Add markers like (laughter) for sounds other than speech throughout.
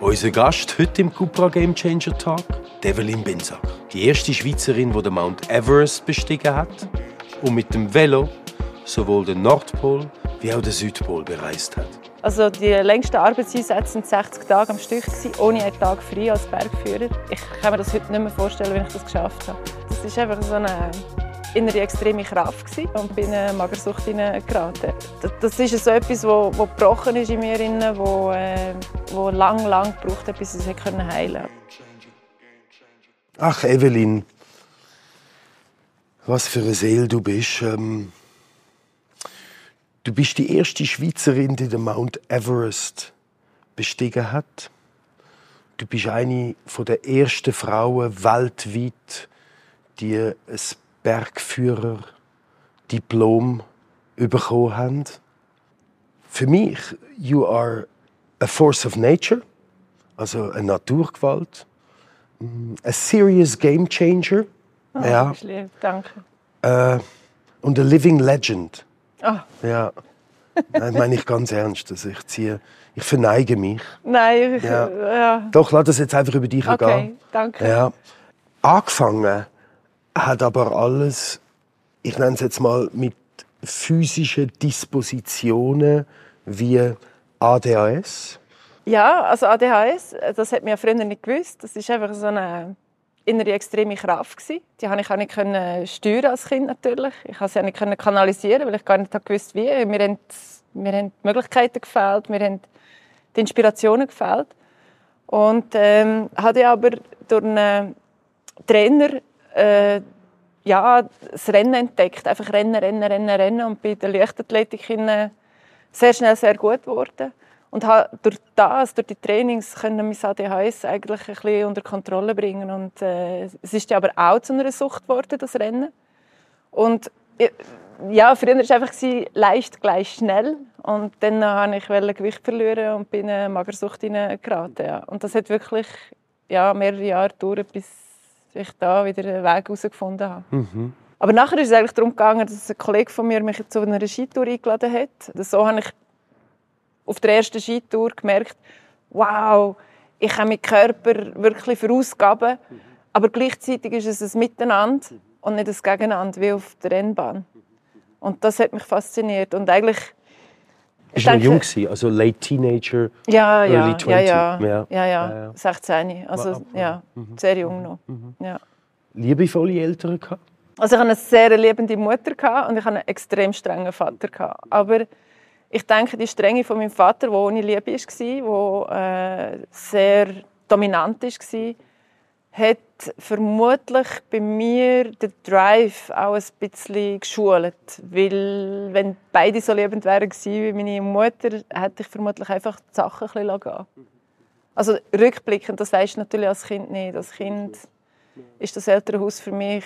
Unser Gast heute im Cupra Game Changer Talk, Develin Bensack. Die erste Schweizerin, die den Mount Everest bestiegen hat und mit dem Velo sowohl den Nordpol wie auch den Südpol bereist hat. Also die längsten Arbeitseinsätze waren 60 Tage am Stück, ohne einen Tag frei als Bergführer. Ich kann mir das heute nicht mehr vorstellen, wie ich das geschafft habe. Das ist einfach so eine innere extreme Kraft und bin in eine Magersucht geraten. Das ist so etwas, wo gebrochen ist in mir, wo, äh, wo lang, lang gebraucht hat, bis es heilen konnte. Ach, Evelyn, was für eine Seele du bist. Ähm, du bist die erste Schweizerin, die den Mount Everest bestiegen hat. Du bist eine der ersten Frauen weltweit, die ein Bergführer-Diplom bekommen haben. Für mich, you are a force of nature, also eine Naturgewalt, a serious game changer. Oh, ja. Lieb, danke. Äh, und a living legend. Oh. Ja. Das meine ich ganz ernst. Also ich, ziehe, ich verneige mich. Nein, ich, ja. ja. Doch, lass das jetzt einfach über dich okay, gehen. danke. Ja. Angefangen hat aber alles, ich nenne es jetzt mal, mit physischen Dispositionen wie ADHS. Ja, also ADHS, das hat mir früher nicht gewusst. Das ist einfach so eine innere extreme Kraft. Die konnte ich auch nicht können steuern als Kind natürlich. Ich konnte sie auch nicht kanalisieren, weil ich gar nicht gewusst wie. Mir haben, mir haben die Möglichkeiten gefehlt, mir haben die Inspirationen gefehlt. Und ähm, hatte aber durch einen Trainer äh, ja, das Rennen entdeckt. Einfach rennen, rennen, rennen, rennen. Und bei der Leichtathletik sehr schnell sehr gut geworden. Und habe durch das, durch die Trainings, können mein ADHS eigentlich ein bisschen unter Kontrolle bringen. Und äh, es ist aber auch zu einer Sucht geworden, das Rennen. Und ja, früher war es einfach leicht gleich schnell. Und dann wollte ich Gewicht verlieren und bin in eine Magersucht geraten. Ja. Und das hat wirklich ja, mehrere Jahre gedauert, bis ich da wieder einen Weg herausgefunden habe. Mhm. Aber nachher ist es eigentlich darum gegangen, dass ein Kollege von mir mich zu einer Skitour eingeladen hat. So habe ich auf der ersten Skitour gemerkt, wow, ich habe meinen Körper wirklich verausgaben, aber gleichzeitig ist es ein Miteinander und nicht ein Gegeneinander wie auf der Rennbahn. Und das hat mich fasziniert und eigentlich ich war jung, also late Teenager, ja, ja, early 20. Ja, ja, ja, ja, ja. 16. Also ja, mhm. sehr jung noch. Mhm. Ja. Liebevolle Eltern gehabt? Also ich hatte eine sehr liebende Mutter und ich hatte einen extrem strengen Vater. Aber ich denke, die Strenge von meinem Vater, der ohne Liebe war, der äh, sehr dominant war, hat vermutlich bei mir den Drive auch ein bisschen geschult. Weil, wenn beide so liebend wären wie meine Mutter, hätte ich vermutlich einfach die Sachen ein bisschen gehen Also rückblickend, das weisst du natürlich als Kind nicht. Als Kind ist das Elternhaus für mich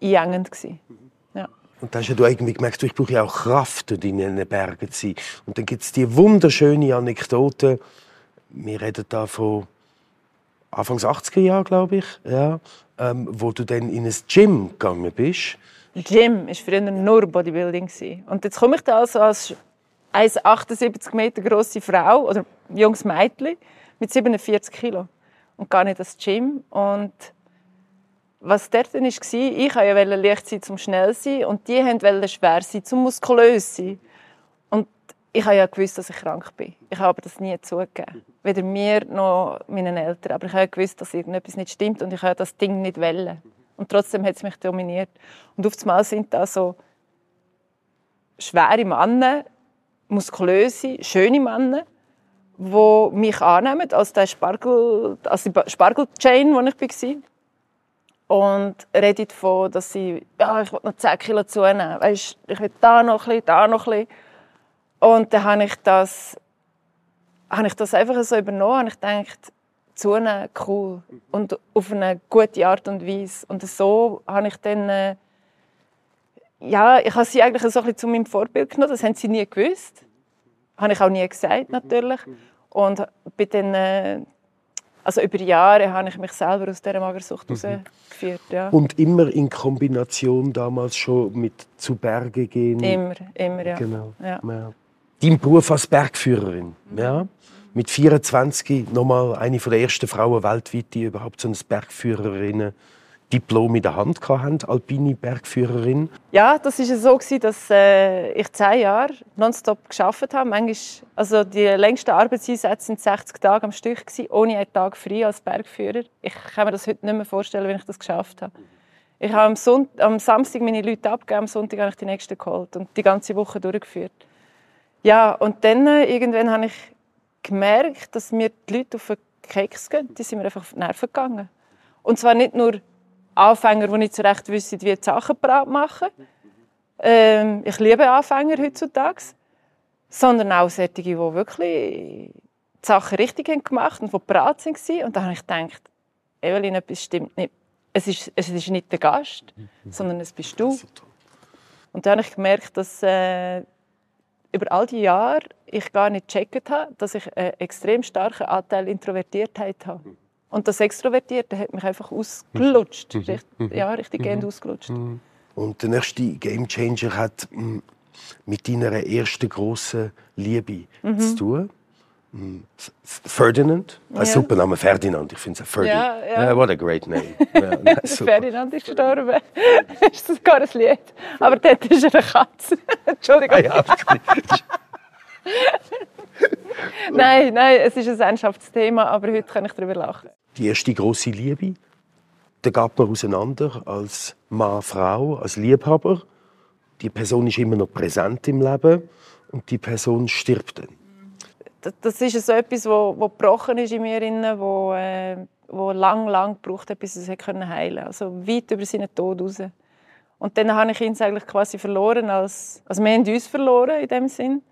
einengend. Ja. Und dann hast du irgendwie gemerkt, ich brauche auch Kraft, dort in den Bergen zu sein. Und dann gibt es die wunderschöne Anekdote. Wir reden da von Anfangs 80er Jahre, glaube ich, ja, ähm, wo du dann in ein Gym gegangen bist. Gym war früher nur Bodybuilding. Und jetzt komme ich da also als 1,78 Meter große Frau oder junges Mädchen mit 47 Kilo und gar nicht das Gym. Und was dort dann war, ich wollte leicht sein zum schnell sein und die wollten schwer sein zum muskulös sein. Ich habe ja gewusst, dass ich krank bin. Ich habe das nie zugegeben. Weder mir noch meinen Eltern. Aber ich habe gewusst, dass irgendetwas nicht stimmt und ich habe das Ding nicht wollen. Und trotzdem hat es mich dominiert. Und auf einmal sind da so schwere Männer, muskulöse, schöne Männer, die mich annehmen als der Spargel, als die Spargel-Chain, wo ich war. Und reden davon, dass sie, ja, ich will noch 10 Kilo zunehmen. Weißt, ich will da noch ein bisschen, da noch ein bisschen. Und dann habe ich das, habe ich das einfach so übernommen und ich gedacht, zunehmen, cool. Und auf eine gute Art und Weise. Und so habe ich dann, äh, ja, ich habe sie eigentlich so ein bisschen zu meinem Vorbild genommen. Das haben sie nie gewusst. Habe ich auch nie gesagt, natürlich. Und bin dann, äh, also über Jahre habe ich mich selber aus dieser Magersucht mhm. herausgeführt. Ja. Und immer in Kombination damals schon mit zu Berge gehen? Immer, immer, ja. Genau. Ja. ja dein Beruf als Bergführerin. Ja? mit 24 nochmal eine der ersten Frauen weltweit, die überhaupt so ein Bergführerinnen Diplom in der Hand hatten, alpine Bergführerin. Ja, das war so, dass äh, ich zehn Jahre nonstop geschafft habe. Manchmal, also die längsten Arbeitseinsätze waren 60 Tage am Stück, ohne einen Tag frei als Bergführer. Ich kann mir das heute nicht mehr vorstellen, wenn ich das geschafft habe. Ich habe am, Sonnt am Samstag meine Leute abgegeben, am Sonntag habe ich die nächsten geholt und die ganze Woche durchgeführt. Ja, und dann äh, irgendwann habe ich gemerkt, dass mir die Leute auf den Keks gehen. Die sind mir einfach auf die Nerven gegangen. Und zwar nicht nur Anfänger, die nicht so recht wissen, wie die Sachen parat machen. Ähm, ich liebe Anfänger heutzutage. Sondern auch solche, die wirklich die Sachen richtig haben gemacht und die parat waren. Und da habe ich gedacht, Evelyn, etwas stimmt nicht. Es ist, es ist nicht der Gast, sondern es bist du. Und dann habe ich gemerkt, dass äh, über all die Jahre ich gar nicht gecheckt habe, dass ich einen extrem starken Anteil Introvertiertheit habe. Und das Extrovertierte hat mich einfach ausgelutscht. Mhm. Richt, mhm. ja, richtig mhm. gehend ausgelutscht. Und der nächste Game Changer hat mm, mit deiner ersten grossen Liebe mhm. zu tun. Ferdinand, ein ja. super Name, Ferdinand, ich finde es Ferdinand. Ja, ja. What a great name. ja, (laughs) Ferdinand ist gestorben. (laughs) das ist sogar ein Lied. Aber dort ist er eine Katze. (laughs) Entschuldigung. Ah, ja, nein, nein, es ist ein Ernsthaftsthema, aber heute kann ich darüber lachen die erste große Liebe. Da geht man auseinander als Mann, Frau, als Liebhaber. Die Person ist immer noch präsent im Leben und die Person stirbt dann. Das ist so etwas, wo, wo gebrochen ist in mir, wo, äh, wo lang, lang gebraucht hat, bis es heilen konnte. Also weit über seinen Tod raus. Und dann habe ich ihn eigentlich quasi verloren, als, also wir haben uns verloren in dem Sinn,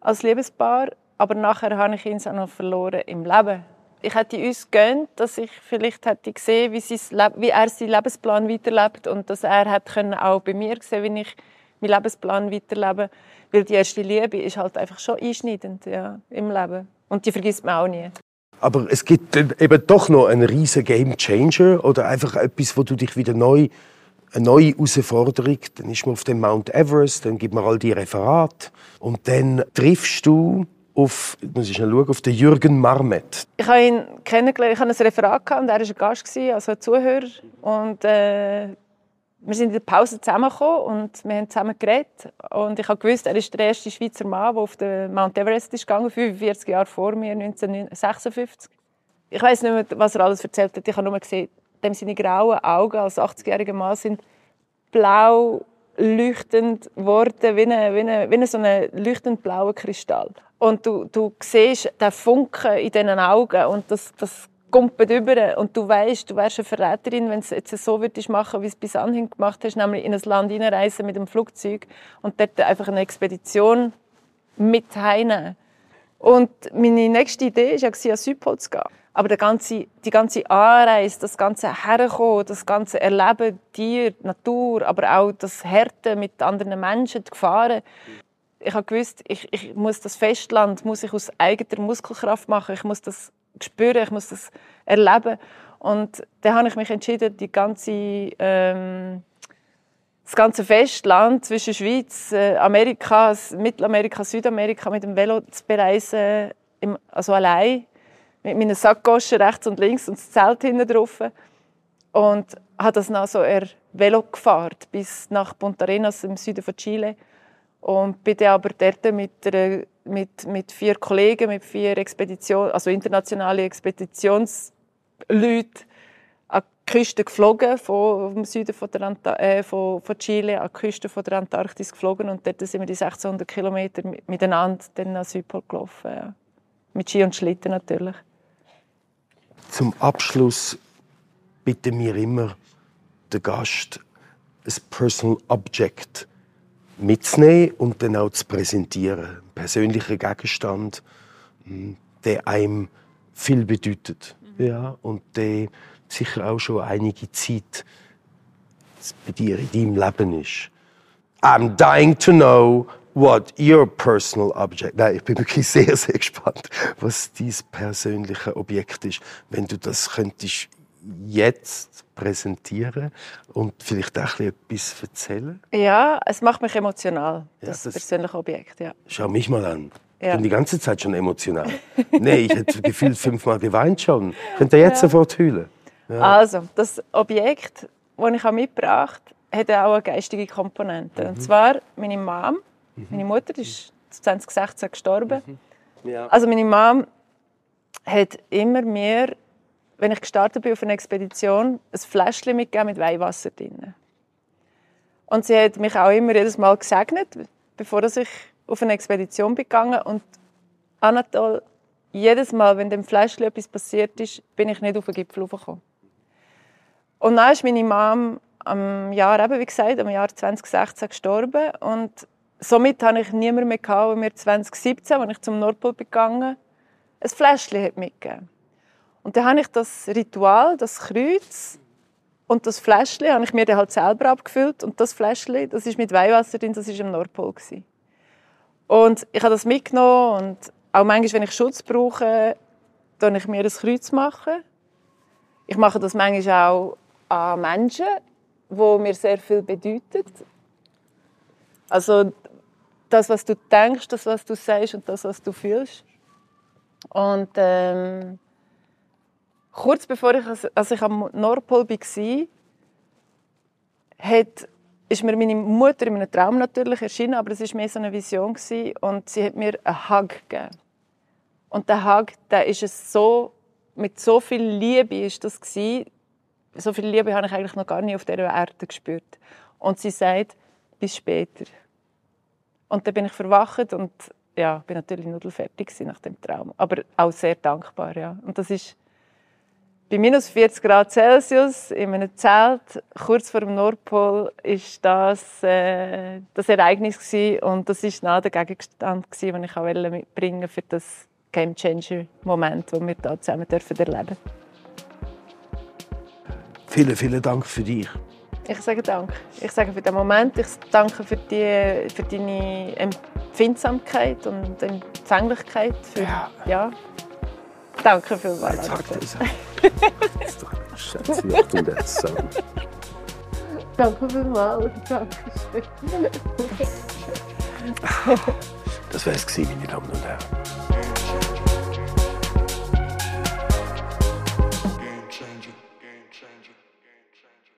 als Liebespaar. Aber nachher habe ich ihn auch noch verloren im Leben ich hätte uns gönnt, dass ich vielleicht hätte gesehen, wie, wie er seinen Lebensplan weiterlebt und dass er hat können auch bei mir sehen, wie ich meinen Lebensplan weiterlebe, weil die erste Liebe ist halt einfach schon einschneidend ja, im Leben und die vergisst man auch nie. Aber es gibt eben doch noch einen riesen Game Changer oder einfach etwas, wo du dich wieder neu eine neue Herausforderung. Dann ist man auf dem Mount Everest, dann gibt man all die Referate und dann triffst du auf, muss ich schauen, auf den Jürgen Marmet. Ich habe ihn kennengelernt, ich hatte ein Referat gehabt, und er war ein Gast, also ein Zuhörer. Und, äh, wir sind in der Pause zusammengekommen und wir haben zusammen geredet. Und ich habe gewusst, er ist der erste Schweizer Mann, der auf den Mount Everest ist gegangen, 45 Jahre vor mir, 1956. Ich weiß nicht mehr, was er alles erzählt hat. Ich habe nur gesehen, dem seine grauen Augen als 80-jähriger Mann sind blau leuchtend geworden, wie, wie, wie eine, so ein leuchtend blauer Kristall. Und du, du siehst den Funken in diesen Augen und das, das kumpelt über und du weißt, du wärst eine Verräterin, wenn du es jetzt so würdest machen, wie es bis anhin gemacht hast, nämlich in ein Land hineinreisen mit dem Flugzeug und dort einfach eine Expedition mit heimnehmen. Und meine nächste Idee war ja, an Südpol zu gehen. Aber die ganze, die ganze Anreise, das ganze Herkommen, das ganze Erleben, Tier, Natur, aber auch das Härte mit anderen Menschen, die Gefahren. Ich habe gewusst, ich, ich muss das Festland muss ich aus eigener Muskelkraft machen. Ich muss das spüren, ich muss das erleben. Und dann habe ich mich entschieden, die ganze, ähm, das ganze Festland zwischen Schweiz, äh, Amerika, Mittelamerika, Südamerika mit dem Velo zu bereisen, also allein mit meinen Sackgoschen rechts und links und das Zelt hinten drauf. Und habe das dann so er Velo gefahren bis nach Punta Arenas im Süden von Chile. Und bin dann aber dort mit, einer, mit, mit vier Kollegen, mit vier Expedition, also internationale Expeditionsleuten an die Küste geflogen, vom Süden von, äh, von, von Chile an die Küste von der Antarktis geflogen. Und dort sind wir die 1600 Kilometer miteinander an Südpol gelaufen. Ja. Mit Ski und Schlitten natürlich. Zum Abschluss bitten wir immer den Gast, ein Personal Object mitzunehmen und dann auch zu präsentieren. Ein persönlicher Gegenstand, hm, der einem viel bedeutet. Mhm. Ja, und der sicher auch schon einige Zeit bei dir in deinem Leben ist. I'm dying to know what your personal object. Nein, ich bin wirklich sehr, sehr gespannt, was dein persönliche Objekt ist. Wenn du das könntest jetzt präsentieren und vielleicht auch etwas erzählen? Ja, es macht mich emotional, das, ja, das persönliche Objekt. Ja. Schau mich mal an. Ich bin die ganze Zeit schon emotional. (laughs) nee, ich hätte gefühlt fünfmal geweint schon. Könnt ihr jetzt ja. sofort heulen? Ja. Also, das Objekt, das ich mitgebracht habe, hat auch eine geistige Komponente. Mhm. Und zwar meine Mom, mhm. meine Mutter, ist 2016 gestorben. Mhm. Ja. Also meine Mom hat immer mehr, wenn ich gestartet bin auf eine Expedition, ein Fläschchen mitgegeben mit Weihwasser drin. Und sie hat mich auch immer jedes Mal gesegnet, bevor ich auf eine Expedition gegangen und Anatol, jedes Mal, wenn dem Fläschchen etwas passiert ist, bin ich nicht auf den Gipfel gekommen. Und dann ist meine Mom am Jahr, eben wie gesagt, am Jahr 2016 gestorben und somit hatte ich niemanden mehr gehabt, mir 2017, als ich zum Nordpol gegangen ein Fläschchen mitgegeben Und dann habe ich das Ritual, das Kreuz und das Fläschchen habe ich mir dann halt selber abgefüllt und das Fläschchen, das ist mit Weihwasser drin, das ist im Nordpol. Und ich habe das mitgenommen und auch manchmal, wenn ich Schutz brauche, dann ich mir ein Kreuz. Ich mache das manchmal auch an Menschen, wo mir sehr viel bedeutet. Also das, was du denkst, das, was du sagst und das, was du fühlst. Und ähm, kurz bevor ich, als ich am Nordpol war, hat, ist mir meine Mutter in einem Traum natürlich erschienen, aber es war mehr so eine Vision gewesen, und sie hat mir einen Hug gegeben. Und der Hug, der ist es so, mit so viel Liebe ist das gewesen, so viel Liebe habe ich eigentlich noch gar nicht auf dieser Erde gespürt. Und sie sagt, bis später. Und dann bin ich verwacht und ja, bin natürlich nudelfertig nach dem Traum. Aber auch sehr dankbar, ja. Und das ist bei minus 40 Grad Celsius in einem Zelt kurz vor dem Nordpol ist das äh, das Ereignis gewesen. und das ist nah der Gegenstand gewesen, den ich auch mitbringen für das Game Changer Moment, den wir hier zusammen dürfen erleben. Vielen, vielen Dank für dich. Ich sage Dank. Ich sage für den Moment. Ich danke für, die, für deine Empfindsamkeit und Empfänglichkeit. Für, ja. ja. Danke vielmals. (laughs) Das ist doch ein Schatz. Achtung, der Sound. Danke vielmals. Dankeschön. Das wäre es meine Damen und Herren.